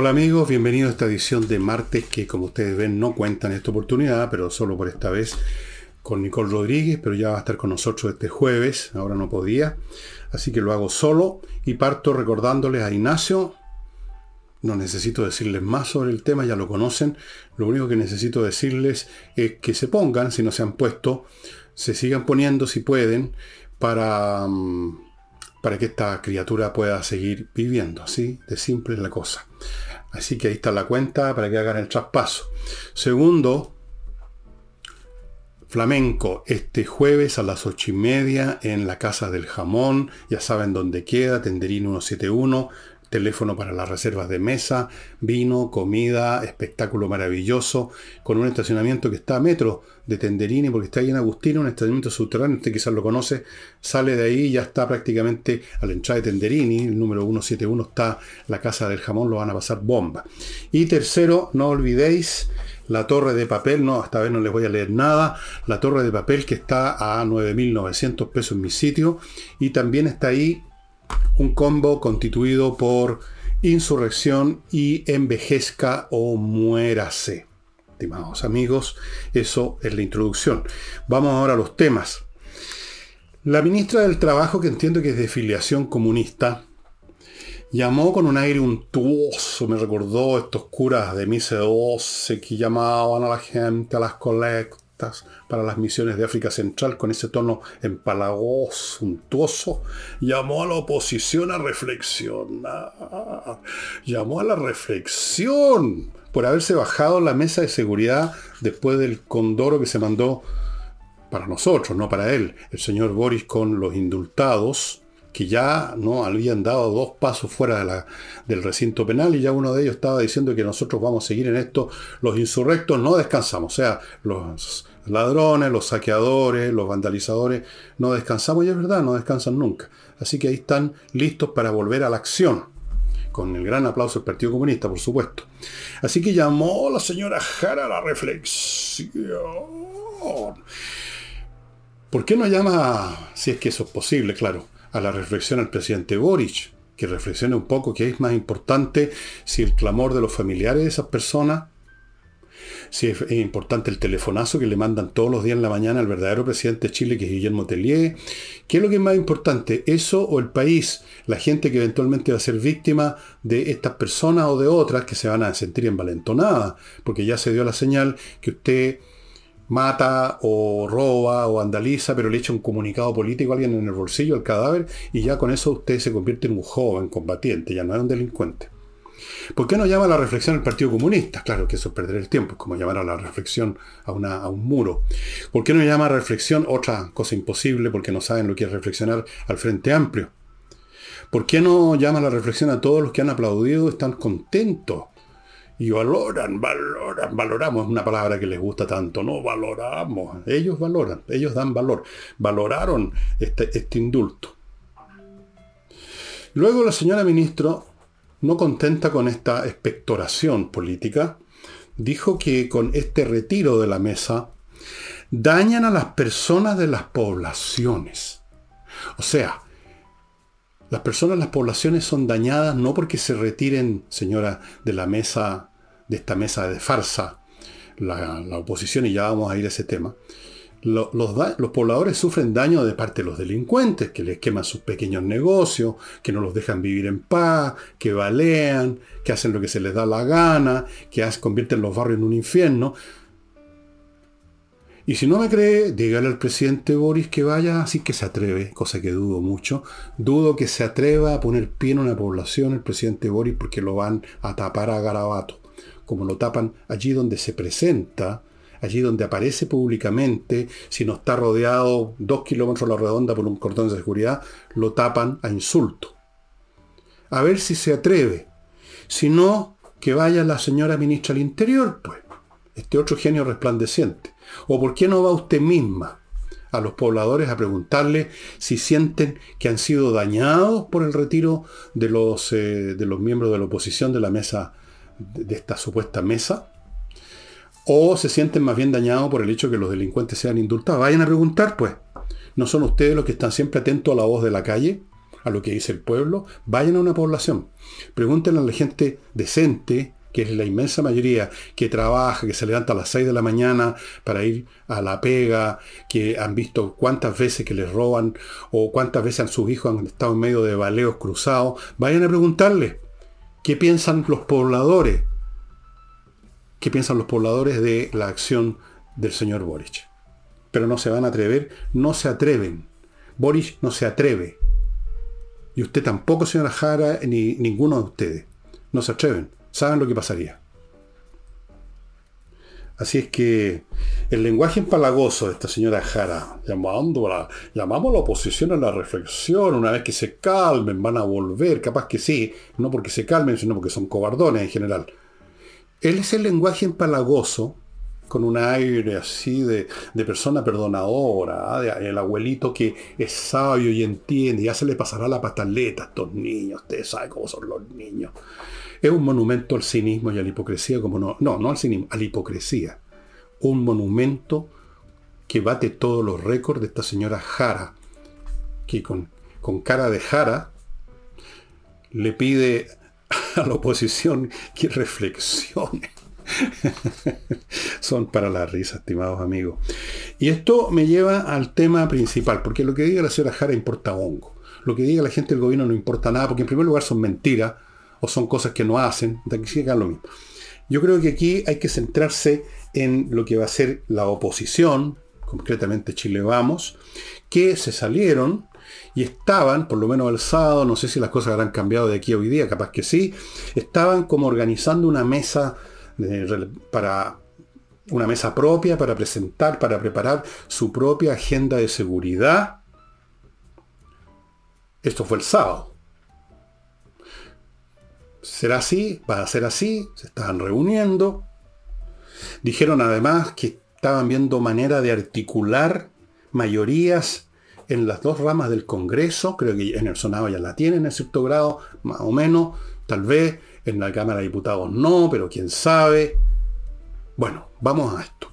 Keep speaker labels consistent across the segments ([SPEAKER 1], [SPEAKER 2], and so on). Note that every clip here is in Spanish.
[SPEAKER 1] Hola amigos, bienvenidos a esta edición de martes que como ustedes ven no cuenta en esta oportunidad, pero solo por esta vez con Nicole Rodríguez, pero ya va a estar con nosotros este jueves, ahora no podía, así que lo hago solo y parto recordándoles a Ignacio, no necesito decirles más sobre el tema, ya lo conocen, lo único que necesito decirles es que se pongan, si no se han puesto, se sigan poniendo si pueden, para... Mm, para que esta criatura pueda seguir viviendo. Así de simple es la cosa. Así que ahí está la cuenta para que hagan el traspaso. Segundo, flamenco este jueves a las ocho y media en la Casa del Jamón. Ya saben dónde queda, Tenderín 171 teléfono para las reservas de mesa, vino, comida, espectáculo maravilloso, con un estacionamiento que está a metro de Tenderini, porque está ahí en Agustino, un estacionamiento subterráneo, usted quizás lo conoce, sale de ahí, ya está prácticamente a la entrada de Tenderini, el número 171 está la casa del jamón, lo van a pasar bomba. Y tercero, no olvidéis la torre de papel, no, esta vez no les voy a leer nada, la torre de papel que está a 9.900 pesos en mi sitio, y también está ahí un combo constituido por insurrección y envejezca o muérase. Estimados amigos, eso es la introducción. Vamos ahora a los temas. La ministra del Trabajo, que entiendo que es de filiación comunista, llamó con un aire untuoso, me recordó estos curas de Mise 12 que llamaban a la gente a las colectas para las misiones de África Central con ese tono empalagoso, suntuoso, llamó a la oposición a reflexionar, llamó a la reflexión por haberse bajado la mesa de seguridad después del condoro que se mandó para nosotros, no para él, el señor Boris con los indultados, que ya no habían dado dos pasos fuera del recinto penal y ya uno de ellos estaba diciendo que nosotros vamos a seguir en esto, los insurrectos no descansamos, o sea, los ladrones, los saqueadores, los vandalizadores, no descansamos y es verdad, no descansan nunca. Así que ahí están listos para volver a la acción, con el gran aplauso del Partido Comunista, por supuesto. Así que llamó la señora Jara a la reflexión. ¿Por qué no llama, si es que eso es posible, claro, a la reflexión al presidente Boric? Que reflexione un poco que es más importante si el clamor de los familiares de esas personas si es, importante el telefonazo que le mandan todos los días en la mañana al verdadero presidente de Chile, que es Guillermo Tellier. ¿Qué es lo que es más importante? ¿Eso o el país? La gente que eventualmente va a ser víctima de estas personas o de otras que se van a sentir envalentonadas, porque ya se dio la señal que usted mata o roba o vandaliza, pero le echa un comunicado político a alguien en el bolsillo, al cadáver, y ya con eso usted se convierte en un joven combatiente, ya no es un delincuente. ¿Por qué no llama a la reflexión al Partido Comunista? Claro que eso es perder el tiempo, es como llamar a la reflexión a, a un muro. ¿Por qué no llama a reflexión otra cosa imposible porque no saben lo que es reflexionar al Frente Amplio? ¿Por qué no llama a la reflexión a todos los que han aplaudido, están contentos? Y valoran, valoran, valoramos, es una palabra que les gusta tanto, no valoramos, ellos valoran, ellos dan valor, valoraron este, este indulto. Luego la señora ministro no contenta con esta expectoración política, dijo que con este retiro de la mesa dañan a las personas de las poblaciones. O sea, las personas de las poblaciones son dañadas no porque se retiren, señora, de la mesa, de esta mesa de farsa, la, la oposición, y ya vamos a ir a ese tema, los, pobladores sufren daño de parte de los delincuentes, que les queman sus pequeños negocios, que no los dejan vivir en paz, que balean, que hacen lo que se les da la gana, que convierten los barrios en un infierno. Y si no me cree, dígale al presidente Boris que vaya, así que se atreve, cosa que dudo mucho. Dudo que se atreva a poner pie en una población el presidente Boris porque lo van a tapar a garabato, como lo tapan allí donde se presenta allí donde aparece públicamente, si no está rodeado dos kilómetros a la redonda por un cordón de seguridad, lo tapan a insulto. A ver si se atreve. Si no, que vaya la señora ministra del Interior, pues, este otro genio resplandeciente. ¿O por qué no va usted misma a los pobladores a preguntarle si sienten que han sido dañados por el retiro de los, eh, de los miembros de la oposición de la mesa, de esta supuesta mesa? O se sienten más bien dañados por el hecho de que los delincuentes sean indultados. Vayan a preguntar, pues. ¿No son ustedes los que están siempre atentos a la voz de la calle? a lo que dice el pueblo, vayan a una población. Pregúntenle a la gente decente, que es la inmensa mayoría, que trabaja, que se levanta a las 6 de la mañana para ir a la pega, que han visto cuántas veces que les roban o cuántas veces a sus hijos han estado en medio de baleos cruzados. Vayan a preguntarle qué piensan los pobladores, qué piensan los pobladores de la acción del señor Boric. Pero no se van a atrever, no se atreven. Boric no se atreve. Y usted tampoco, señora Jara, ni ninguno de ustedes. No se atreven. Saben lo que pasaría. Así es que el lenguaje empalagoso de esta señora Jara, llamando llamamos a la oposición a la reflexión, una vez que se calmen, van a volver, capaz que sí, no porque se calmen, sino porque son cobardones en general. Él es el lenguaje empalagoso con un aire así de, persona perdonadora, ¿ah? el abuelito que es sabio y entiende, ya se le pasará la pataleta a estos niños, usted sabe cómo son los niños. Es un monumento al cinismo y a la hipocresía, como no, no, no al cinismo, a la hipocresía. Un monumento que bate todos los récords de esta señora Jara, que con cara de Jara le pide a la oposición que reflexione Son para la risa, estimados amigos. Y esto me lleva al tema principal, porque lo que diga la señora Jara importa hongo. Lo que diga la gente del gobierno no importa nada, porque en primer lugar son mentiras o son cosas que no hacen. De aquí lo mismo. Yo creo que aquí hay que centrarse en lo que va a ser la oposición, concretamente Chile Vamos, que se salieron y estaban, por lo menos el sábado, no sé si las cosas habrán cambiado de aquí a hoy día, capaz que sí, estaban como organizando una mesa para una mesa propia, para presentar, para preparar su propia agenda de seguridad. Esto fue el sábado. ¿Será así? ¿Va a ser así? Se estaban reuniendo. Dijeron además que estaban viendo manera de articular mayorías en las dos ramas del Congreso. Creo que en el Senado ya la tienen en cierto grado, más o menos. Tal vez en la Cámara de Diputados no, pero quién sabe. Bueno, vamos a esto.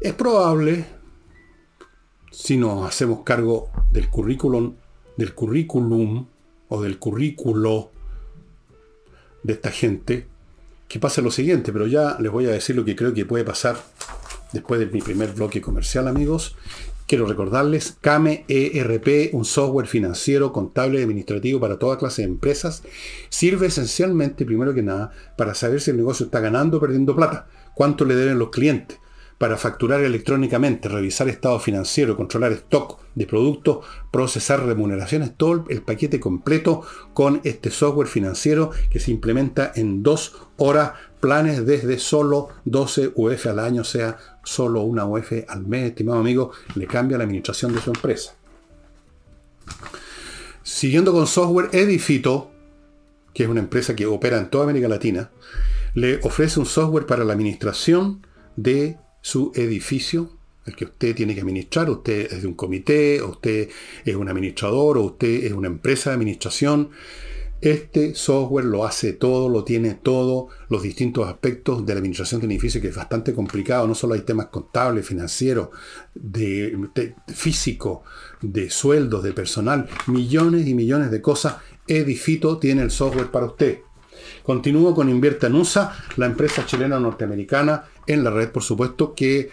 [SPEAKER 1] Es probable, si nos hacemos cargo del currículum, del currículum o del currículo de esta gente, que pase lo siguiente, pero ya les voy a decir lo que creo que puede pasar después de mi primer bloque comercial, amigos, Quiero recordarles, CAME ERP, un software financiero, contable y administrativo para toda clase de empresas, sirve esencialmente, primero que nada, para saber si el negocio está ganando o perdiendo plata, cuánto le deben los clientes, para facturar electrónicamente, revisar estado financiero, controlar stock de productos, procesar remuneraciones, todo el paquete completo con este software financiero que se implementa en dos horas, planes desde solo 12 UF al año, o sea, solo una UF al mes, estimado amigo, le cambia la administración de su empresa. Siguiendo con software, Edifito, que es una empresa que opera en toda América Latina, le ofrece un software para la administración de su edificio, el que usted tiene que administrar. Usted es de un comité, usted es un administrador, o usted es una empresa de administración. Este software lo hace todo, lo tiene todo, los distintos aspectos de la administración de un edificio, que es bastante complicado. No solo hay temas contables, financieros, de, físico, de sueldos, de personal, millones y millones de cosas. Edifito tiene el software para usted. Continúo con Invierta en USA, la empresa chilena norteamericana en la red, por supuesto, que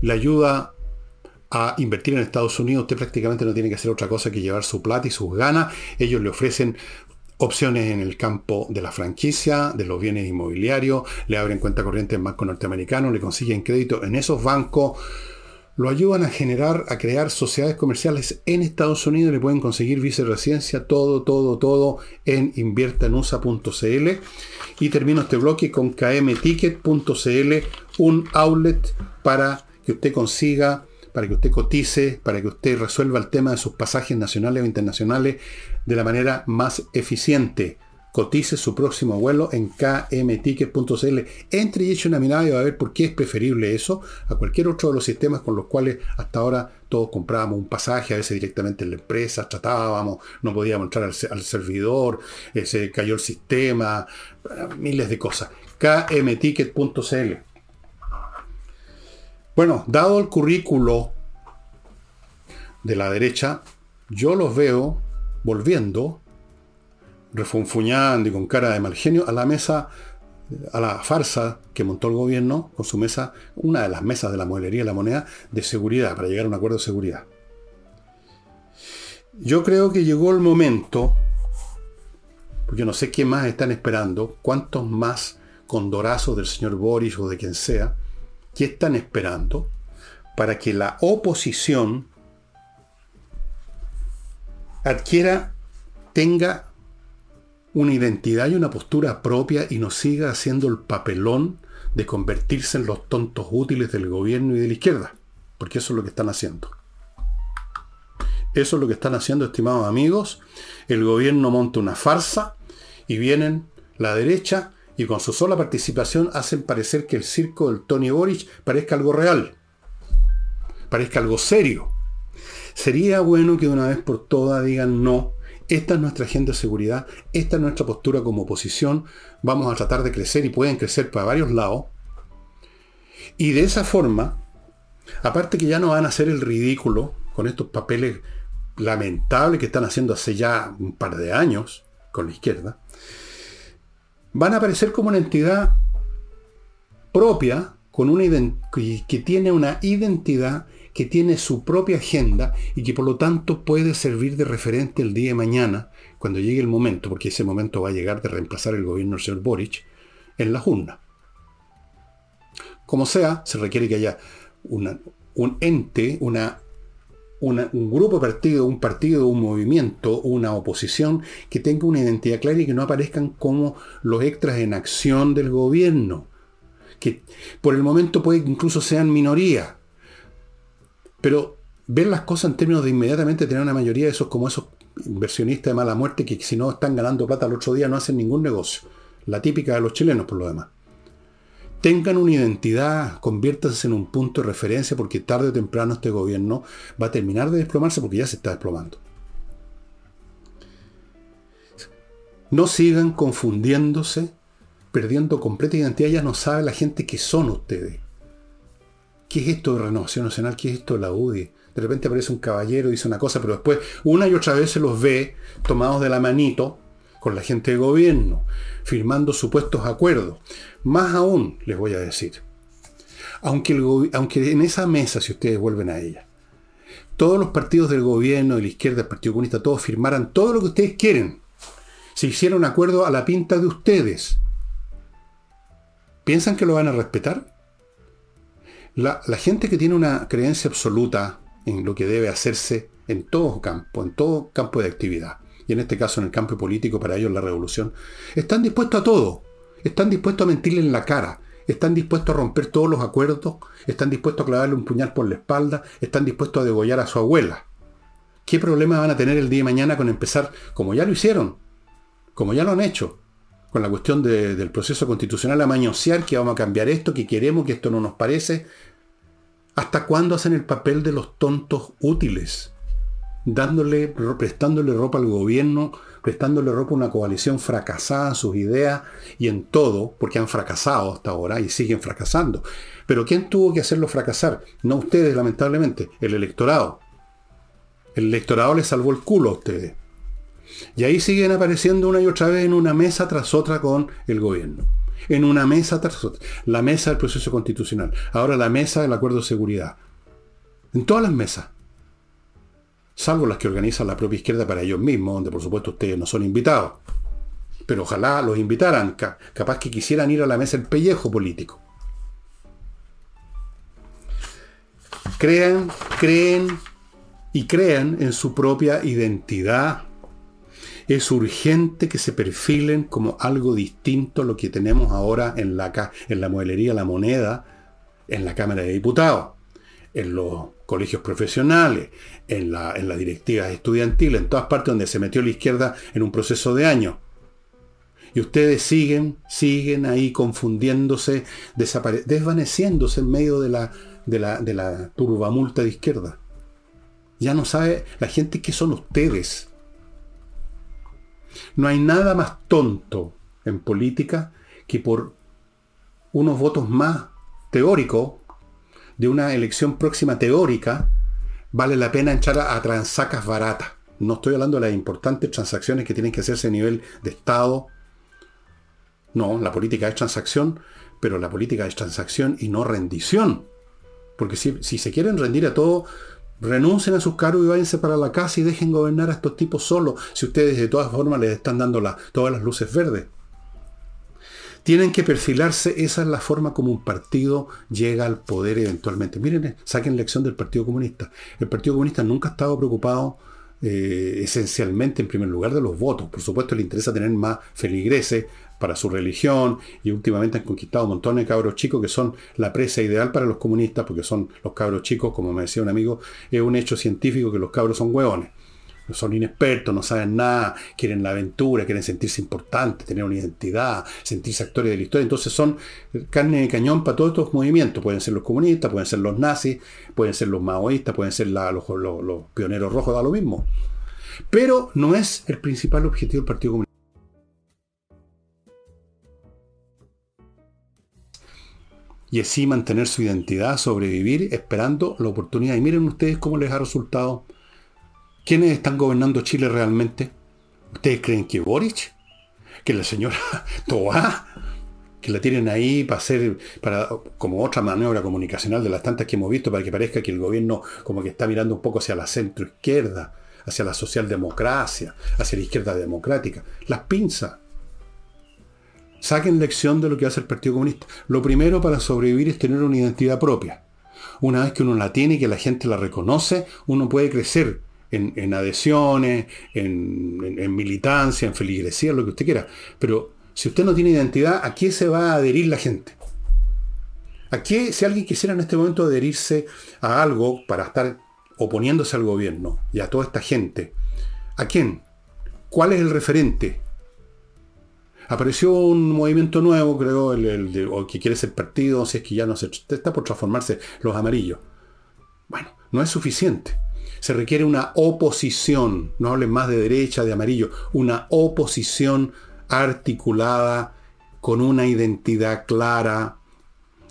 [SPEAKER 1] le ayuda a invertir en Estados Unidos, usted prácticamente no tiene que hacer otra cosa que llevar su plata y sus ganas. Ellos le ofrecen opciones en el campo de la franquicia, de los bienes inmobiliarios, le abren cuenta corriente en bancos norteamericanos, le consiguen crédito en esos bancos, lo ayudan a generar, a crear sociedades comerciales en Estados Unidos, le pueden conseguir viceresidencia, todo, todo, todo en inviertanusa.cl. Y termino este bloque con kmticket.cl, un outlet para que usted consiga para que usted cotice, para que usted resuelva el tema de sus pasajes nacionales o internacionales de la manera más eficiente. Cotice su próximo vuelo en kmticket.cl. Entre y eche una mirada y va a ver por qué es preferible eso a cualquier otro de los sistemas con los cuales hasta ahora todos comprábamos un pasaje, a veces directamente en la empresa, tratábamos, no podíamos entrar al, servidor, eh, se cayó el sistema, miles de cosas. kmticket.cl bueno, dado el currículo de la derecha, yo los veo volviendo, refunfuñando y con cara de mal genio, a la mesa, a la farsa que montó el gobierno con su mesa, una de las mesas de la mueblería y la moneda de seguridad, para llegar a un acuerdo de seguridad. Yo creo que llegó el momento, porque no sé qué más están esperando, cuántos más condorazos del señor Boris o de quien sea, que están esperando para que la oposición adquiera, tenga una identidad y una postura propia y no siga haciendo el papelón de convertirse en los tontos útiles del gobierno y de la izquierda. Porque eso es lo que están haciendo. Eso es lo que están haciendo, estimados amigos. El gobierno monta una farsa y vienen la derecha y con su sola participación hacen parecer que el circo del Tony Boric parezca algo real, parezca algo serio. Sería bueno que de una vez por todas digan no, esta es nuestra agenda de seguridad, esta es nuestra postura como oposición, vamos a tratar de crecer y pueden crecer para varios lados. Y de esa forma, aparte que ya no van a hacer el ridículo con estos papeles lamentables que están haciendo hace ya un par de años con la izquierda, van a aparecer como una entidad propia, con una que tiene una identidad, que tiene su propia agenda y que por lo tanto puede servir de referente el día de mañana, cuando llegue el momento, porque ese momento va a llegar de reemplazar el gobierno del señor Boric, en la urnas. Como sea, se requiere que haya un ente, una un grupo partido, un partido, un movimiento, una oposición que tenga una identidad clara y que no aparezcan como los extras en acción del gobierno. Que por el momento puede que incluso sean minoría. Pero ver las cosas en términos de inmediatamente tener una mayoría de esos como esos inversionistas de mala muerte que si no están ganando plata el otro día no hacen ningún negocio. La típica de los chilenos por lo demás tengan una identidad, conviértanse en un punto de referencia porque tarde o temprano este gobierno va a terminar de desplomarse porque ya se está desplomando. No sigan confundiéndose, perdiendo completa identidad, ya no sabe la gente que son ustedes. ¿Qué es esto de Renovación Nacional? ¿Qué es esto de la UDI? De repente aparece un caballero y dice una cosa, pero después una y otra vez se los ve tomados de la manito con la gente de gobierno, firmando supuestos acuerdos. Más aún, les voy a decir, aunque, en esa mesa, si ustedes vuelven a ella, todos los partidos del gobierno, de la izquierda, el Partido Comunista, todos firmaran todo lo que ustedes quieren, se hiciera un acuerdo a la pinta de ustedes, ¿piensan que lo van a respetar? La gente que tiene una creencia absoluta en lo que debe hacerse en todo campo, en todo campo de actividad, y en este caso en el campo político, para ellos la revolución, están dispuestos a todo. Están dispuestos a mentirle en la cara. Están dispuestos a romper todos los acuerdos. Están dispuestos a clavarle un puñal por la espalda. Están dispuestos a degollar a su abuela. ¿Qué problema van a tener el día de mañana con empezar, como ya lo hicieron, como ya lo han hecho, con la cuestión del proceso constitucional a mañosear que vamos a cambiar esto, que queremos, que esto no nos parece? ¿Hasta cuándo hacen el papel de los tontos útiles? Dándole, prestándole ropa al gobierno, prestándole ropa a una coalición fracasada sus ideas y en todo, porque han fracasado hasta ahora y siguen fracasando. Pero ¿quién tuvo que hacerlo fracasar? No ustedes, lamentablemente, el electorado. El electorado les salvó el culo a ustedes. Y ahí siguen apareciendo una y otra vez en una mesa tras otra con el gobierno. En una mesa tras otra. La mesa del proceso constitucional. Ahora la mesa del acuerdo de seguridad. En todas las mesas salvo las que organiza la propia izquierda para ellos mismos, donde por supuesto ustedes no son invitados. Pero ojalá los invitaran, capaz que quisieran ir a la mesa el pellejo político. Crean, creen y crean en su propia identidad. Es urgente que se perfilen como algo distinto a lo que tenemos ahora en la, en la modelería La Moneda, en la Cámara de Diputados, en los colegios profesionales, en, la, en las directivas estudiantiles, en todas partes donde se metió la izquierda en un proceso de años. Y ustedes siguen, siguen ahí confundiéndose, desvaneciéndose en medio de la, de la, de la turbamulta de izquierda. Ya no sabe la gente qué son ustedes. No hay nada más tonto en política que por unos votos más teóricos de una elección próxima teórica, vale la pena echar a, transacas baratas. No estoy hablando de las importantes transacciones que tienen que hacerse a nivel de Estado. No, la política es transacción, pero la política es transacción y no rendición. Porque si, se quieren rendir a todo, renuncien a sus cargos y váyanse para la casa y dejen gobernar a estos tipos solos, si ustedes de todas formas les están dando todas las luces verdes. Tienen que perfilarse, esa es la forma como un partido llega al poder eventualmente. Miren, saquen lección del Partido Comunista. El Partido Comunista nunca ha estado preocupado eh, esencialmente, en primer lugar, de los votos. Por supuesto, le interesa tener más feligreses para su religión y últimamente han conquistado montones de cabros chicos que son la presa ideal para los comunistas porque son los cabros chicos, como me decía un amigo, es un hecho científico que los cabros son hueones. Son inexpertos, no saben nada, quieren la aventura, quieren sentirse importantes, tener una identidad, sentirse actores de la historia. Entonces son carne de cañón para todos estos movimientos. Pueden ser los comunistas, pueden ser los nazis, pueden ser los maoístas, pueden ser los, los pioneros rojos, da lo mismo. Pero no es el principal objetivo del Partido Comunista. y así mantener su identidad, sobrevivir, esperando la oportunidad. Y miren ustedes cómo les ha resultado. ¿Quiénes están gobernando Chile realmente? ¿Ustedes creen que Boric? ¿Que la señora Toá? ¿Que la tienen ahí para hacer, para, como otra maniobra comunicacional de las tantas que hemos visto, para que parezca que el gobierno como que está mirando un poco hacia la centro izquierda, hacia la socialdemocracia, hacia la izquierda democrática? Las pinzas. Saquen lección de lo que hace el Partido Comunista. Lo primero para sobrevivir es tener una identidad propia. Una vez que uno la tiene y que la gente la reconoce, uno puede crecer en, adhesiones, en, militancia, en feligresía, lo que usted quiera. Pero si usted no tiene identidad, ¿a qué se va a adherir la gente? ¿A qué, si alguien quisiera en este momento adherirse a algo para estar oponiéndose al gobierno y a toda esta gente, ¿a quién? ¿Cuál es el referente? apareció un movimiento nuevo, creo, el, o que quiere ser partido, si es que ya no se está por transformarse los amarillos. Bueno, no es suficiente. Se requiere una oposición, no hablen más de derecha, de amarillo, una oposición articulada, con una identidad clara,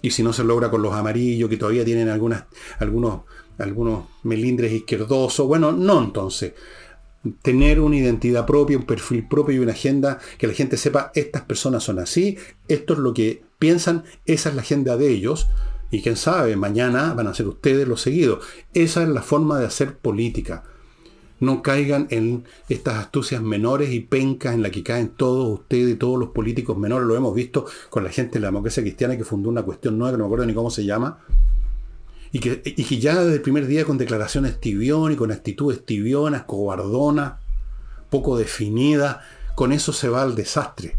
[SPEAKER 1] y si no se logra con los amarillos, que todavía tienen algunas, algunos, algunos melindres izquierdosos, bueno, no entonces. Tener una identidad propia, un perfil propio y una agenda que la gente sepa, estas personas son así, esto es lo que piensan, esa es la agenda de ellos, y quién sabe, mañana van a ser ustedes los seguidos. Esa es la forma de hacer política. No caigan en estas astucias menores y pencas en la que caen todos ustedes y todos los políticos menores. Lo hemos visto con la gente de la democracia cristiana que fundó una cuestión nueva, que no me acuerdo ni cómo se llama, y que, ya desde el primer día con declaraciones tibionas y con actitudes tibionas, cobardonas, poco definidas, con eso se va al desastre.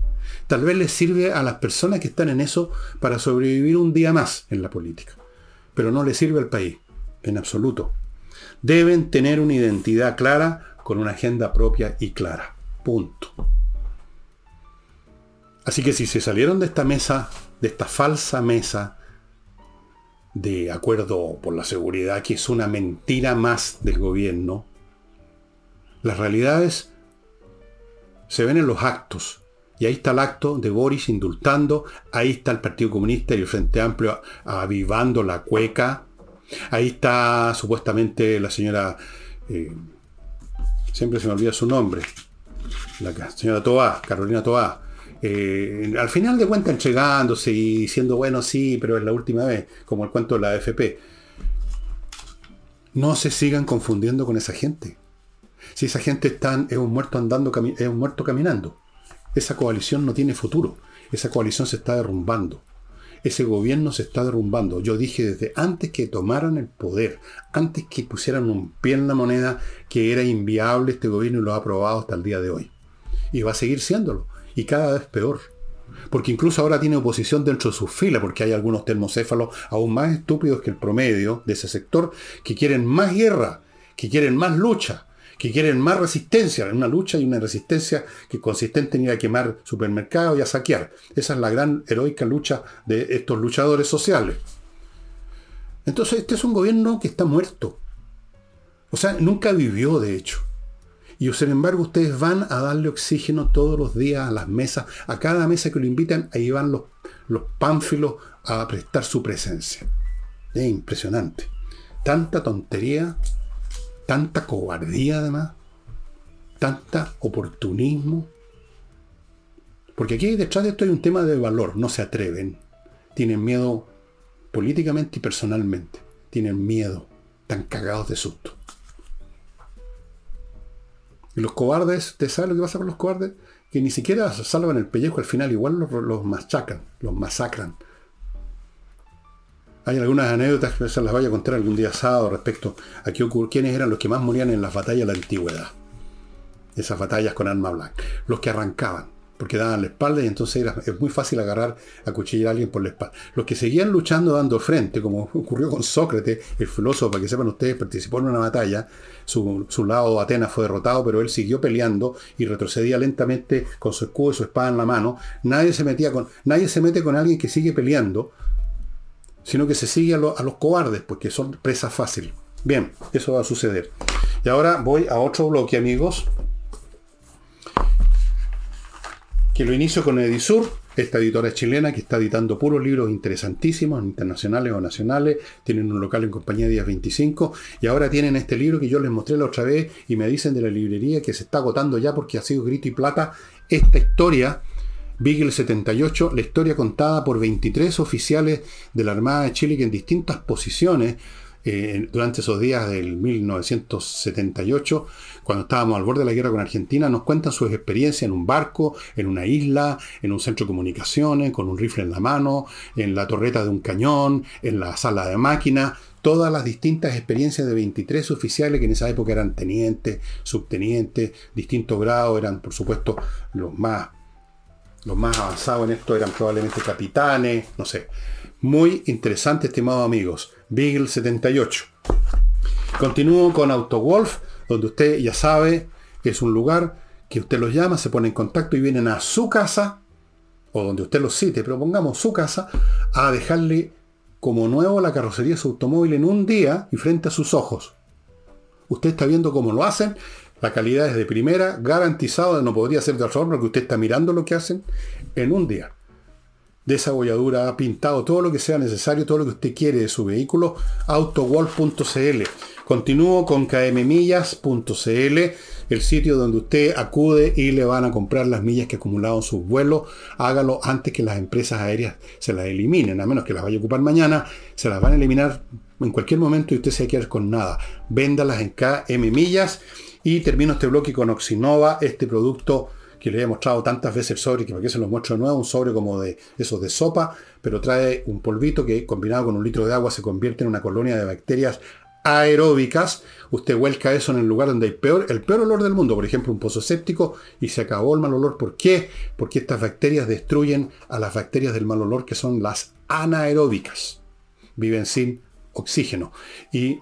[SPEAKER 1] Tal vez les sirve a las personas que están en eso para sobrevivir un día más en la política, pero no les sirve al país, en absoluto. Deben tener una identidad clara con una agenda propia y clara. Punto. Así que si se salieron de esta mesa, de esta falsa mesa, de acuerdo por la seguridad, que es una mentira más del gobierno, las realidades se ven en los actos. Y ahí está el acto de Boris indultando, ahí está el Partido Comunista y el Frente Amplio avivando la cueca, ahí está supuestamente la señora, eh, siempre se me olvida su nombre, la señora Toá, Carolina Toá, eh, al final de cuentas entregándose y diciendo, bueno, sí, pero es la última vez, como el cuento de la AFP. No se sigan confundiendo con esa gente. Si esa gente está, es un muerto andando, es un muerto caminando. Esa coalición no tiene futuro. Esa coalición se está derrumbando. Ese gobierno se está derrumbando. Yo dije desde antes que tomaran el poder, antes que pusieran un pie en la moneda, que era inviable este gobierno y lo ha aprobado hasta el día de hoy. Y va a seguir siéndolo y cada vez peor. Porque incluso ahora tiene oposición dentro de sus filas, porque hay algunos termocéfalos aún más estúpidos que el promedio de ese sector, que quieren más guerra, que quieren más lucha, que quieren más resistencia, una lucha y una resistencia que consistente en ir a quemar supermercados y a saquear. Esa es la gran heroica lucha de estos luchadores sociales. Entonces este es un gobierno que está muerto. O sea, nunca vivió, de hecho. Y sin embargo ustedes van a darle oxígeno todos los días a las mesas, a cada mesa que lo invitan, ahí van los, los pánfilos a prestar su presencia. Es impresionante. Tanta tontería tanta cobardía además, tanta oportunismo. Porque aquí detrás de esto hay un tema de valor, no se atreven, tienen miedo políticamente y personalmente, tienen miedo, están cagados de susto. Y los cobardes, ¿te sabes lo que pasa con los cobardes? Que ni siquiera salvan el pellejo al final, igual los, los machacan, los masacran. Hay algunas anécdotas que se las voy a contar algún día sábado respecto a qué quiénes eran los que más morían en las batallas de la antigüedad. Esas batallas con arma blanca. Los que arrancaban, porque daban la espalda y entonces es muy fácil agarrar, a cuchillar a alguien por la espalda. Los que seguían luchando dando frente, como ocurrió con Sócrates, el filósofo, para que sepan ustedes, participó en una batalla, su, su lado Atenas fue derrotado, pero él siguió peleando y retrocedía lentamente con su escudo y su espada en la mano. Nadie se metía con, nadie se mete con alguien que sigue peleando sino que se sigue a, a los cobardes, porque son presas fáciles. Bien, eso va a suceder. Y ahora voy a otro bloque, amigos, que lo inicio con Edisur, esta editora chilena que está editando puros libros interesantísimos, internacionales o nacionales, tienen un local en compañía Días 25, y ahora tienen este libro que yo les mostré la otra vez y me dicen de la librería que se está agotando ya porque ha sido grito y plata esta historia Beagle 78, la historia contada por 23 oficiales de la Armada de Chile que en distintas posiciones eh, durante esos días del 1978, cuando estábamos al borde de la guerra con Argentina, nos cuentan sus experiencias en un barco, en una isla, en un centro de comunicaciones, con un rifle en la mano, en la torreta de un cañón, en la sala de máquinas, todas las distintas experiencias de 23 oficiales que en esa época eran tenientes, subtenientes, distintos grados, eran por supuesto los más los más avanzados en esto eran probablemente capitanes, no sé. Muy interesante, estimados amigos. Beagle 78. Continúo con AutoWolf, donde usted ya sabe que es un lugar que usted los llama, se pone en contacto y vienen a su casa, o donde usted los cite, pero pongamos su casa, a dejarle como nuevo la carrocería de su automóvil en un día y frente a sus ojos. Usted está viendo cómo lo hacen la calidad es de primera, garantizado, no podría ser de otra forma, que usted está mirando lo que hacen en un día. Desabolladura, pintado, todo lo que sea necesario, todo lo que usted quiere de su vehículo, autowall.cl. Continúo con kmmillas.cl, el sitio donde usted acude y le van a comprar las millas que acumulado en sus vuelos. Hágalo antes que las empresas aéreas se las eliminen, a menos que las vaya a ocupar mañana, se las van a eliminar en cualquier momento y usted se va con nada. Véndalas en KM Millas y termino este bloque con Oxinova, este producto que le he mostrado tantas veces el sobre, que para qué se lo muestro de nuevo, un sobre como de esos de sopa, pero trae un polvito que combinado con un litro de agua se convierte en una colonia de bacterias aeróbicas. Usted vuelca eso en el lugar donde hay peor, el peor olor del mundo, por ejemplo, un pozo séptico, y se acabó el mal olor. ¿Por qué? Porque estas bacterias destruyen a las bacterias del mal olor, que son las anaeróbicas. Viven sin oxígeno. Y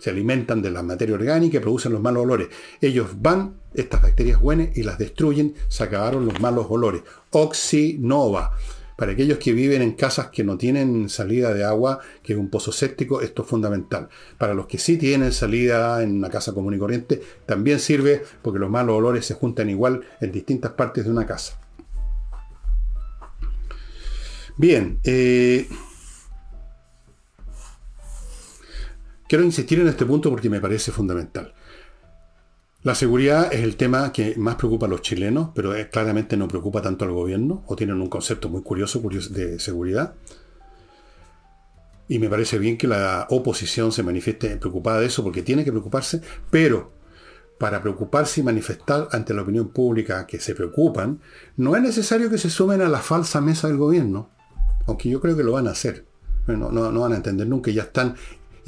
[SPEAKER 1] se alimentan de la materia orgánica y producen los malos olores. Ellos van, estas bacterias buenas, y las destruyen, se acabaron los malos olores. Oxinova. Para aquellos que viven en casas que no tienen salida de agua, que es un pozo séptico, esto es fundamental. Para los que sí tienen salida en una casa común y corriente, también sirve porque los malos olores se juntan igual en distintas partes de una casa. Bien, eh, Quiero insistir en este punto porque me parece fundamental. La seguridad es el tema que más preocupa a los chilenos, pero claramente no preocupa tanto al gobierno, o tienen un concepto muy curioso de seguridad. Y me parece bien que la oposición se manifieste preocupada de eso, porque tiene que preocuparse, pero para preocuparse y manifestar ante la opinión pública que se preocupan, no es necesario que se sumen a la falsa mesa del gobierno, aunque yo creo que lo van a hacer. No van a entender nunca, ya están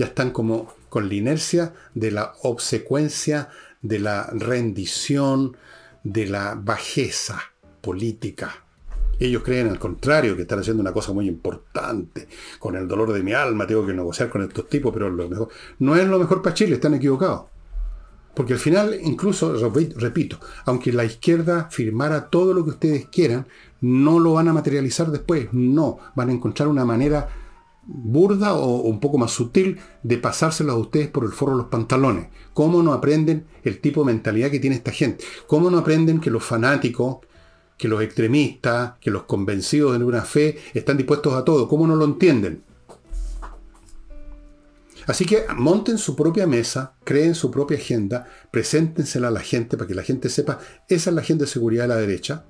[SPEAKER 1] ya están como con la inercia de la obsecuencia, de la rendición, de la bajeza política. Ellos creen al contrario, que están haciendo una cosa muy importante. Con el dolor de mi alma tengo que negociar con estos tipos, pero lo mejor. no es lo mejor para Chile, están equivocados. Porque al final, incluso, repito, aunque la izquierda firmara todo lo que ustedes quieran, no lo van a materializar después. No, van a encontrar una manera burda o un poco más sutil de pasárselo a ustedes por el forro de los pantalones. ¿Cómo no aprenden el tipo de mentalidad que tiene esta gente? ¿Cómo no aprenden que los fanáticos, que los extremistas, que los convencidos de una fe están dispuestos a todo? ¿Cómo no lo entienden? Así que monten su propia mesa, creen su propia agenda, preséntensela a la gente para que la gente sepa, esa es la agenda de seguridad de la derecha.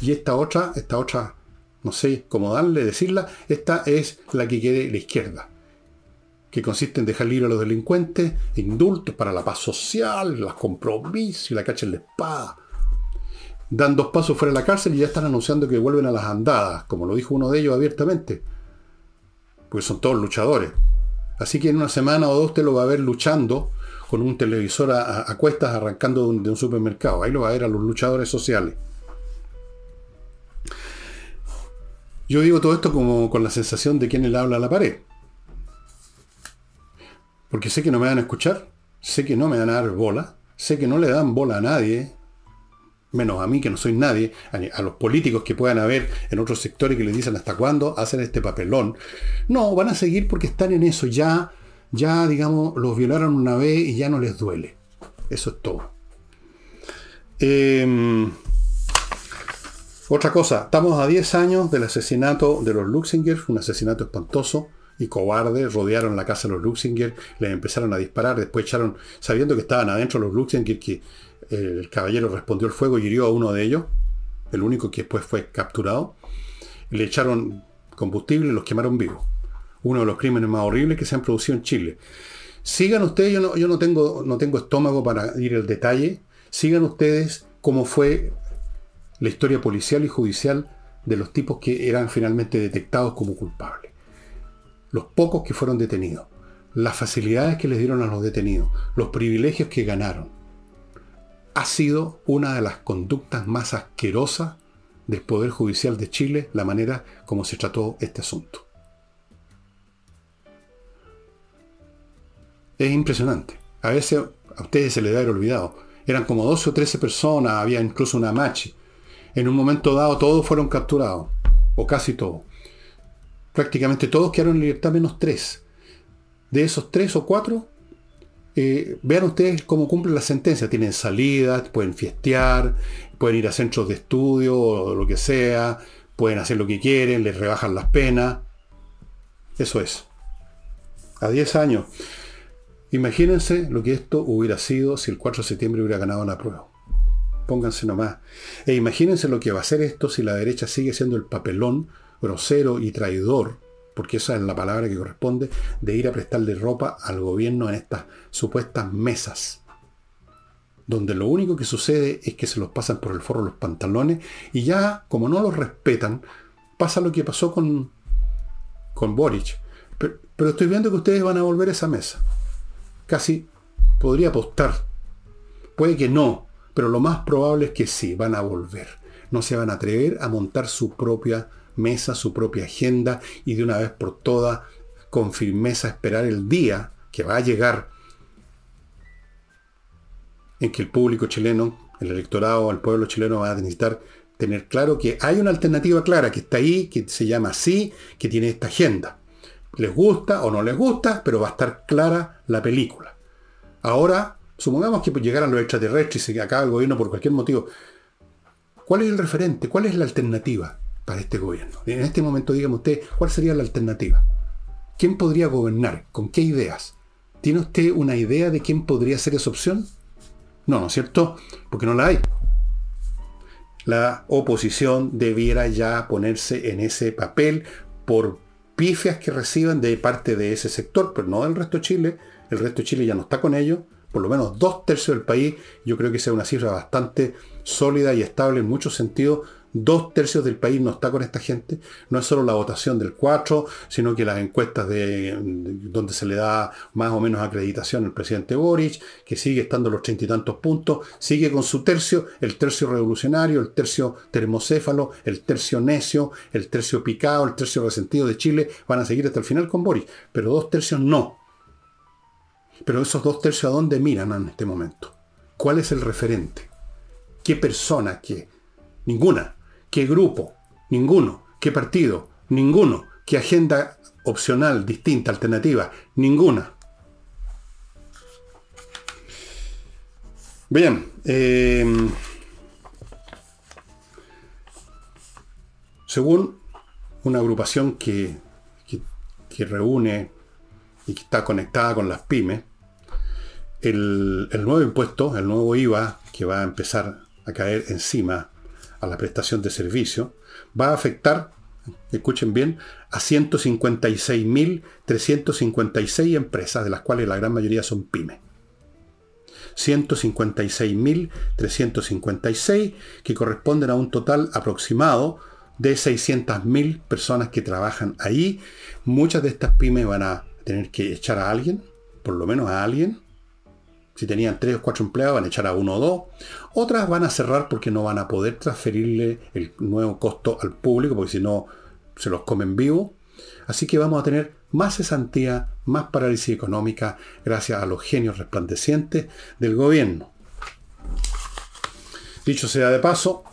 [SPEAKER 1] Y esta otra, esta otra, no sé cómo darle, decirla, esta es la que quiere la izquierda. Que consiste en dejar libre a los delincuentes, indultos para la paz social, las compromisos y la cacha en la espada. Dan dos pasos fuera de la cárcel y ya están anunciando que vuelven a las andadas, como lo dijo uno de ellos abiertamente. Porque son todos luchadores. Así que en una semana o dos usted lo va a ver luchando con un televisor a, cuestas arrancando de un, de un, supermercado. Ahí lo va a ver a los luchadores sociales. Yo digo todo esto como con la sensación de quien le habla a la pared. Porque sé que no me van a escuchar, sé que no me van a dar bola, sé que no le dan bola a nadie, menos a mí que no soy nadie, a, los políticos que puedan haber en otros sectores que les dicen hasta cuándo hacen este papelón. No, van a seguir porque están en eso. Ya, ya, digamos, los violaron una vez y ya no les duele. Eso es todo. Em, otra cosa, estamos a 10 años del asesinato de los Luxinger, un asesinato espantoso y cobarde, rodearon la casa de los Luxinger, les empezaron a disparar, después echaron, sabiendo que estaban adentro los Luxinger, que el caballero respondió el fuego y hirió a uno de ellos, el único que después fue capturado. Le echaron combustible y los quemaron vivos. Uno de los crímenes más horribles que se han producido en Chile. Sigan ustedes, yo no, yo no, tengo, no tengo estómago para ir al detalle, sigan ustedes cómo fue la historia policial y judicial de los tipos que eran finalmente detectados como culpables. Los pocos que fueron detenidos, las facilidades que les dieron a los detenidos, los privilegios que ganaron ha sido una de las conductas más asquerosas del Poder Judicial de Chile, la manera como se trató este asunto. Es impresionante. A veces a ustedes se les da el olvidado. Eran como 12 o 13 personas, había incluso una machi. En un momento dado todos fueron capturados, o casi todos. Prácticamente todos quedaron en libertad menos tres. De esos tres o cuatro, eh, vean ustedes cómo cumplen la sentencia. Tienen salidas, pueden fiestear, pueden ir a centros de estudio o lo que sea, pueden hacer lo que quieren, les rebajan las penas. Eso es. A 10 años. Imagínense lo que esto hubiera sido si el 4 de septiembre hubiera ganado la prueba. Pónganse nomás. E imagínense lo que va a hacer esto si la derecha sigue siendo el papelón grosero y traidor porque esa es la palabra que corresponde, de ir a prestarle ropa al gobierno en estas supuestas mesas, donde lo único que sucede es que se los pasan por el forro los pantalones y ya, como no los respetan, pasa lo que pasó con, con Boric. Pero, pero estoy viendo que ustedes van a volver a esa mesa. Casi podría apostar. Puede que no, pero lo más probable es que sí, van a volver. No se van a atrever a montar su propia mesa, su propia agenda y de una vez por todas, con firmeza, esperar el día que va a llegar en que el público chileno, el electorado, el pueblo chileno va a necesitar tener claro que hay una alternativa clara que está ahí, que se llama así, que tiene esta agenda. Les gusta o no les gusta, pero va a estar clara la película. Ahora, supongamos que llegaran los extraterrestres y se acaba el gobierno por cualquier motivo. ¿Cuál es el referente? ¿Cuál es la alternativa? para este gobierno. En este momento, dígame usted, ¿cuál sería la alternativa? ¿Quién podría gobernar? ¿Con qué ideas? ¿Tiene usted una idea de quién podría ser esa opción? No, ¿no es cierto? Porque no la hay. La oposición debiera ya ponerse en ese papel por pifias que reciban de parte de ese sector, pero no del resto de Chile. El resto de Chile ya no está con ellos. Por lo menos dos tercios del país, yo creo que sea una cifra bastante sólida y estable en muchos sentidos Dos tercios del país no está con esta gente. No es solo la votación del 4, sino que las encuestas de, donde se le da más o menos acreditación al presidente Boric, que sigue estando los treinta y tantos puntos, sigue con su tercio, el tercio revolucionario, el tercio termocéfalo, el tercio necio, el tercio picado, el tercio resentido de Chile, van a seguir hasta el final con Boric. Pero dos tercios no. Pero esos dos tercios a dónde miran en este momento? ¿Cuál es el referente? ¿Qué persona? ¿Qué? Ninguna. ¿Qué grupo? Ninguno. ¿Qué partido? Ninguno. ¿Qué agenda opcional, distinta, alternativa? Ninguna. Bien. Eh, según una agrupación que, que, reúne y que está conectada con las pymes, el, nuevo impuesto, el nuevo IVA que va a empezar a caer encima a la prestación de servicio, va a afectar, escuchen bien, a 156.356 empresas, de las cuales la gran mayoría son pymes. 156.356 que corresponden a un total aproximado de 600.000 personas que trabajan ahí. Muchas de estas pymes van a tener que echar a alguien, por lo menos a alguien. Si tenían tres o cuatro empleados, van a echar a uno o dos. Otras van a cerrar porque no van a poder transferirle el nuevo costo al público, porque si no, se los comen vivo. Así que vamos a tener más cesantía, más parálisis económica, gracias a los genios resplandecientes del gobierno. Dicho sea de paso,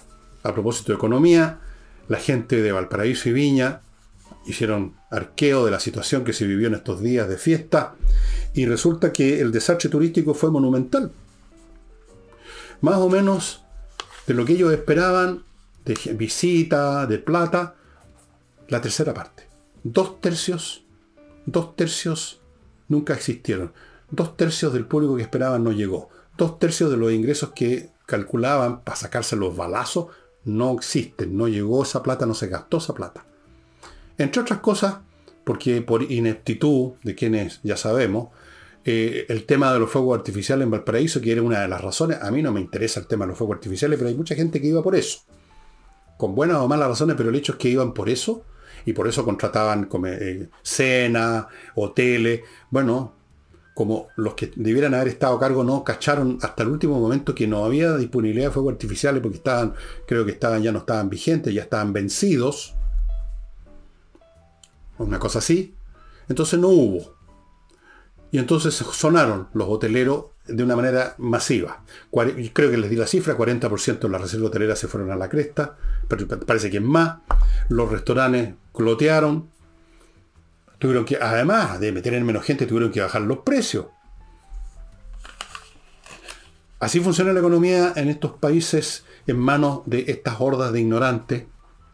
[SPEAKER 1] a propósito de economía, la gente de Valparaíso y Viña hicieron arqueo de la situación que se vivió en estos días de fiesta y resulta que el desastre turístico fue monumental. Más o menos de lo que ellos esperaban, de visita, de plata, la tercera parte. Dos tercios, dos tercios nunca existieron. Dos tercios del público que esperaban no llegó. Dos tercios de los ingresos que calculaban para sacarse los balazos no existen, no llegó esa plata, no se gastó esa plata. Entre otras cosas, porque por ineptitud de quienes ya sabemos, eh, el tema de los fuegos artificiales en Valparaíso, que era una de las razones, a mí no me interesa el tema de los fuegos artificiales, pero hay mucha gente que iba por eso. Con buenas o malas razones, pero el hecho es que iban por eso, y por eso contrataban como, eh, cena, hoteles. Bueno, como los que debieran haber estado a cargo no cacharon hasta el último momento que no había disponibilidad de fuegos artificiales porque estaban, creo que estaban, ya no estaban vigentes, ya estaban vencidos. Una cosa así. Entonces no hubo. Y entonces sonaron los hoteleros de una manera masiva. Creo que les di la cifra, 40% de las reservas hoteleras se fueron a la cresta, pero parece que es más. Los restaurantes clotearon, Tuvieron que, además de meter en menos gente, tuvieron que bajar los precios. Así funciona la economía en estos países en manos de estas hordas de ignorantes,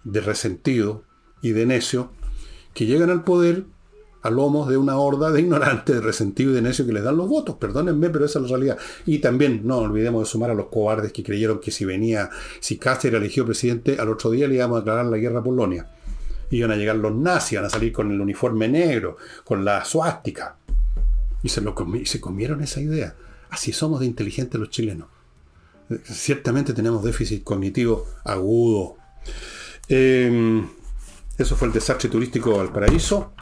[SPEAKER 1] de resentidos y de necios, que llegan al poder a lomos de una horda de ignorantes, de resentidos y de necios que les dan los votos. Perdónenme, pero esa es la realidad. Y también no olvidemos de sumar a los cobardes que creyeron que si venía, si Cáceres era elegido presidente, al otro día le íbamos a declarar la guerra a Polonia iban a llegar los nazis, iban a salir con el uniforme negro, con la suástica. Y se, lo comieron esa idea. Así somos de inteligentes los chilenos. Ciertamente tenemos déficit cognitivo agudo. Em, eso fue el desastre turístico al paraíso.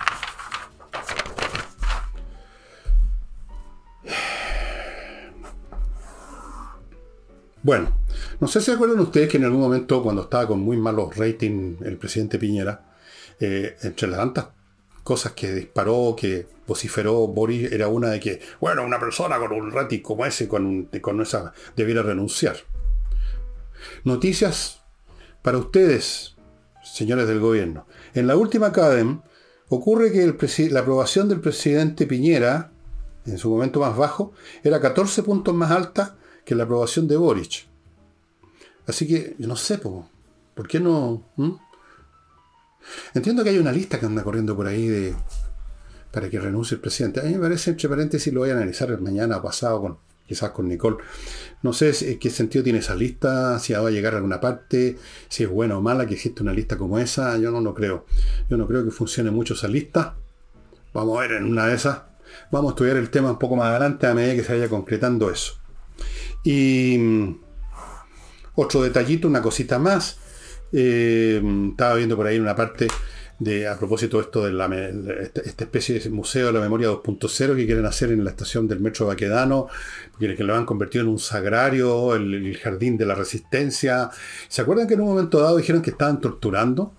[SPEAKER 1] Bueno, no sé si acuerdan ustedes que en algún momento, cuando estaba con muy malos ratings el presidente Piñera, eh, entre las tantas cosas que disparó, que vociferó Boris, era una de que, bueno, una persona con un rating como ese, con, con esa, debiera renunciar. Noticias para ustedes, señores del gobierno. En la última CADEM ocurre que la aprobación del presidente Piñera, en su momento más bajo, era 14 puntos más alta que la aprobación de Boric. Así que, yo no sé, ¿por qué no? Entiendo que hay una lista que anda corriendo por ahí de para que renuncie el presidente. A mí me parece, entre paréntesis, lo voy a analizar mañana pasado con, quizás con Nicole. No sé qué sentido tiene esa lista, si va a llegar a alguna parte, si es buena o mala que existe una lista como esa. Yo no lo creo. Yo no creo que funcione mucho esa lista. Vamos a ver en una de esas. Vamos a estudiar el tema un poco más adelante a medida que se vaya concretando eso. Y mm, otro detallito, una cosita más. Eh, estaba viendo por ahí una parte de, a propósito de esto de la, esta, especie de museo de la memoria 2.0 que quieren hacer en la estación del metro Baquedano, que, lo han convertido en un sagrario, el, jardín de la resistencia. ¿Se acuerdan que en un momento dado dijeron que estaban torturando?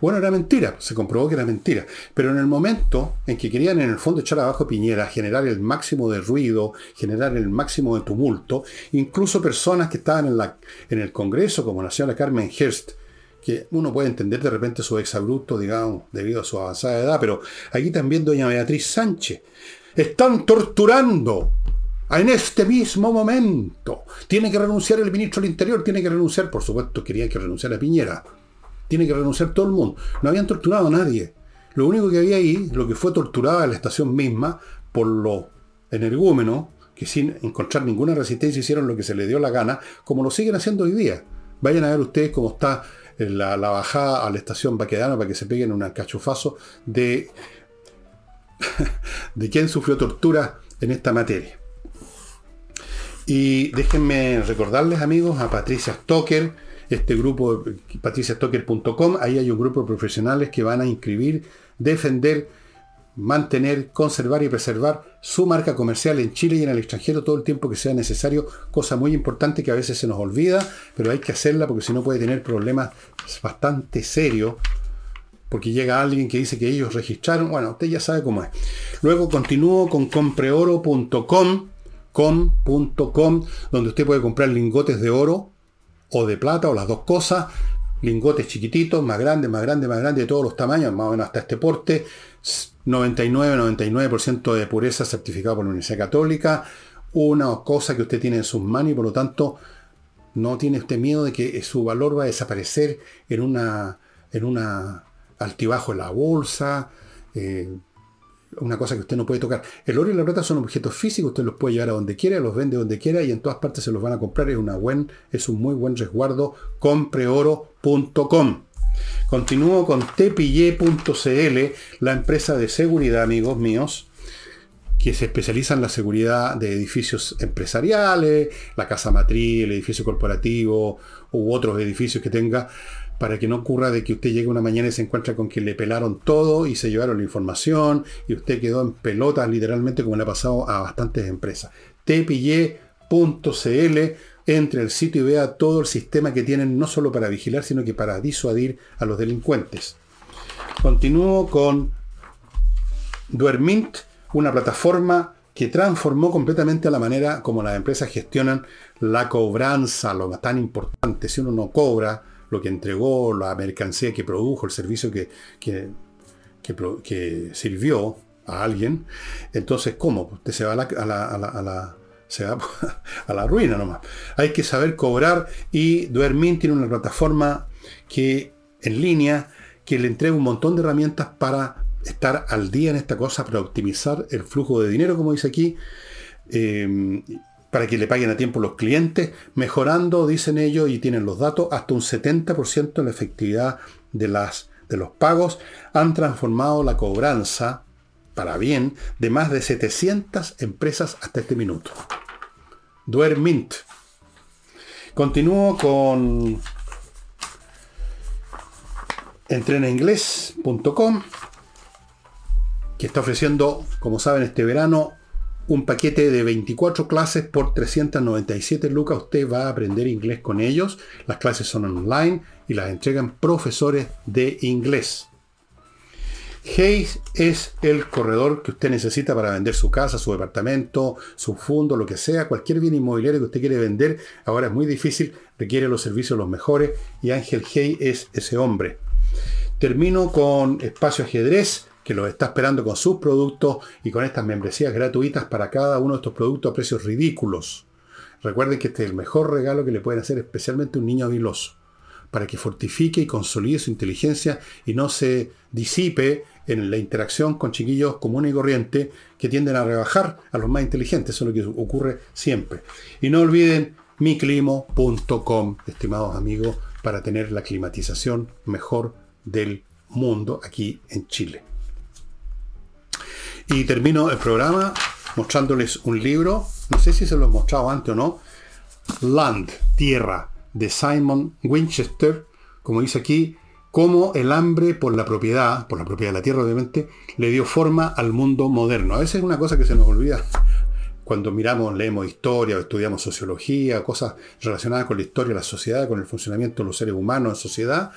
[SPEAKER 1] Bueno, era mentira, se comprobó que era mentira. Pero en el momento en que querían en el fondo echar abajo Piñera, generar el máximo de ruido, generar el máximo de tumulto, incluso personas que estaban en, la, en el Congreso, como la señora Carmen Hearst, que uno puede entender de repente su exabrupto, digamos, debido a su avanzada edad, pero aquí también doña Beatriz Sánchez. Están torturando en este mismo momento. Tiene que renunciar el ministro del Interior, tiene que renunciar, por supuesto, querían que renunciara Piñera tiene que renunciar todo el mundo. No habían torturado a nadie. Lo único que había ahí, lo que fue torturada la estación misma por los energúmenos, que sin encontrar ninguna resistencia hicieron lo que se les dio la gana, como lo siguen haciendo hoy día. Vayan a ver ustedes cómo está la, la bajada a la estación Baquedano para que se peguen un cachufazo de, de quién sufrió tortura en esta materia. Y déjenme recordarles, amigos, a Patricia Stoker, este grupo, patriciastocker.com, ahí hay un grupo de profesionales que van a inscribir, defender, mantener, conservar y preservar su marca comercial en Chile y en el extranjero todo el tiempo que sea necesario, cosa muy importante que a veces se nos olvida, pero hay que hacerla porque si no puede tener problemas bastante serios, porque llega alguien que dice que ellos registraron, bueno, usted ya sabe cómo es. Luego continúo con compreoro.com, com.com, donde usted puede comprar lingotes de oro o de plata o las dos cosas, lingotes chiquititos, más grandes, más grandes, más grandes, de todos los tamaños, más o menos hasta este porte, 99-99% de pureza certificado por la Universidad Católica, una cosa que usted tiene en sus manos y por lo tanto no tiene usted miedo de que su valor va a desaparecer en una, en una altibajo en la bolsa, eh, una cosa que usted no puede tocar. El oro y la plata son objetos físicos, usted los puede llevar a donde quiera, los vende donde quiera y en todas partes se los van a comprar. Es, una buen, es un muy buen resguardo. Compreoro.com. Continúo con tepille.cl, la empresa de seguridad, amigos míos, que se especializa en la seguridad de edificios empresariales, la casa matriz, el edificio corporativo u otros edificios que tenga para que no ocurra de que usted llegue una mañana y se encuentre con que le pelaron todo y se llevaron la información y usted quedó en pelotas literalmente como le ha pasado a bastantes empresas. tpille.cl entre al sitio y vea todo el sistema que tienen no solo para vigilar, sino que para disuadir a los delincuentes. Continúo con Duermint, una plataforma que transformó completamente la manera como las empresas gestionan la cobranza, lo tan importante. Si uno no cobra, lo que entregó, la mercancía que produjo, el servicio que, que, sirvió a alguien, entonces, ¿cómo? Usted se va a la, a la, se va a la ruina nomás. Hay que saber cobrar y Duermin tiene una plataforma que en línea que le entrega un montón de herramientas para estar al día en esta cosa, para optimizar el flujo de dinero, como dice aquí. Eh, para que le paguen a tiempo los clientes, mejorando, dicen ellos, y tienen los datos, hasta un 70% en la efectividad de, las, de los pagos. Han transformado la cobranza, para bien, de más de 700 empresas hasta este minuto. Duermint. Continúo con entrenainglés.com, que está ofreciendo, como saben, este verano un paquete de 24 clases por 397 lucas. Usted va a aprender inglés con ellos. Las clases son online y las entregan profesores de inglés. Hayes es el corredor que usted necesita para vender su casa, su departamento, su fondo, lo que sea, cualquier bien inmobiliario que usted quiere vender. Ahora es muy difícil, requiere los servicios los mejores y Ángel Hayes es ese hombre. Termino con espacio ajedrez que los está esperando con sus productos y con estas membresías gratuitas para cada uno de estos productos a precios ridículos. Recuerden que este es el mejor regalo que le pueden hacer especialmente a un niño habiloso, para que fortifique y consolide su inteligencia y no se disipe en la interacción con chiquillos comunes y corrientes que tienden a rebajar a los más inteligentes. Eso es lo que ocurre siempre. Y no olviden miclimo.com, estimados amigos, para tener la climatización mejor del mundo aquí en Chile. Y termino el programa mostrándoles un libro, no sé si se lo he mostrado antes o no, Land, Tierra, de Simon Winchester, como dice aquí, cómo el hambre por la propiedad, por la propiedad de la tierra obviamente, le dio forma al mundo moderno. A veces es una cosa que se nos olvida cuando miramos, leemos historia o estudiamos sociología, cosas relacionadas con la historia, la sociedad, con el funcionamiento de los seres humanos en sociedad,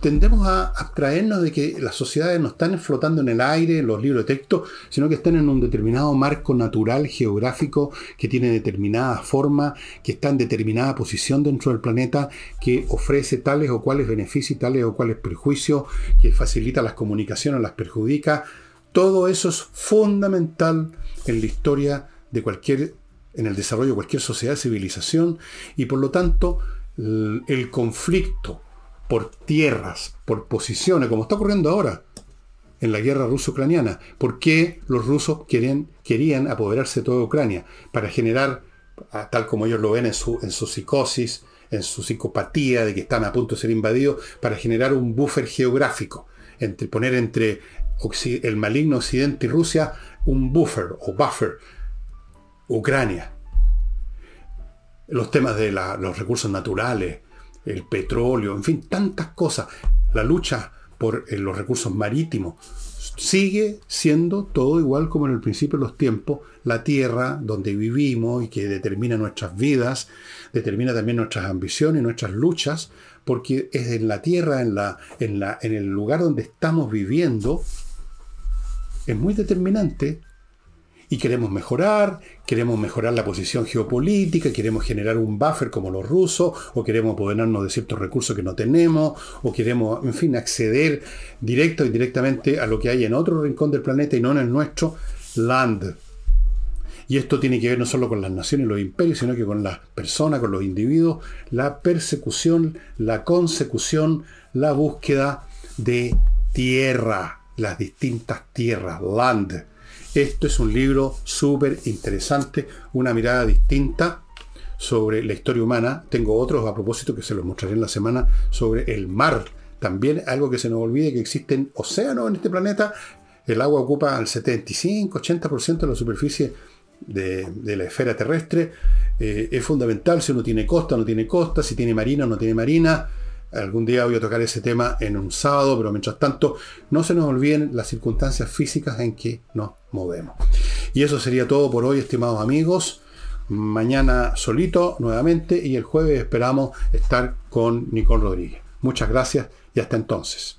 [SPEAKER 1] tendemos a abstraernos de que las sociedades no están flotando en el aire, en los libros de texto, sino que están en un determinado marco natural, geográfico, que tiene determinada forma, que está en determinada posición dentro del planeta, que ofrece tales o cuales beneficios tales o cuales perjuicios, que facilita las comunicaciones, las perjudica. Todo eso es fundamental en la historia de cualquier, en el desarrollo de cualquier sociedad, civilización, y por lo tanto el conflicto por tierras, por posiciones, como está ocurriendo ahora. en la guerra ruso-ucraniana. ¿Por qué los rusos querían, apoderarse de toda Ucrania? Para generar, ah, tal como ellos lo ven en su, en su psicosis, en su psicopatía de que están a punto de ser invadidos, para generar un buffer geográfico, entre, poner entre el maligno Occidente y Rusia un buffer o buffer, Ucrania. Los temas de los recursos naturales, el petróleo, en fin, tantas cosas. La lucha por eh, los recursos marítimos. Sigue siendo todo igual como en el principio de los tiempos, la tierra donde vivimos y que determina nuestras vidas, determina también nuestras ambiciones y nuestras luchas, porque es en la tierra, en, la, en, la, en el lugar donde estamos viviendo, es muy determinante y queremos mejorar, queremos mejorar la posición geopolítica, queremos generar un buffer como los rusos, o queremos apoderarnos de ciertos recursos que no tenemos, o queremos, en fin, acceder directo y directamente a lo que hay en otro rincón del planeta y no en el nuestro, land. Y esto tiene que ver no solo con las naciones y los imperios, sino que con las personas, con los individuos, la persecución, la consecución, la búsqueda de tierra, las distintas tierras, land esto es un libro súper interesante, una mirada distinta sobre la historia humana. Tengo otros a propósito que se los mostraré en la semana sobre el mar. También algo que se nos olvide que existen océanos en este planeta. El agua ocupa el 75-80% de la superficie de, la esfera terrestre. Eh, es fundamental si uno tiene costa, no tiene costa, si tiene marina o no tiene marina. Algún día voy a tocar ese tema en un sábado, pero mientras tanto, no se nos olviden las circunstancias físicas en que nos movemos. Y eso sería todo por hoy, estimados amigos. Mañana solito nuevamente y el jueves esperamos estar con Nicole Rodríguez. Muchas gracias y hasta entonces.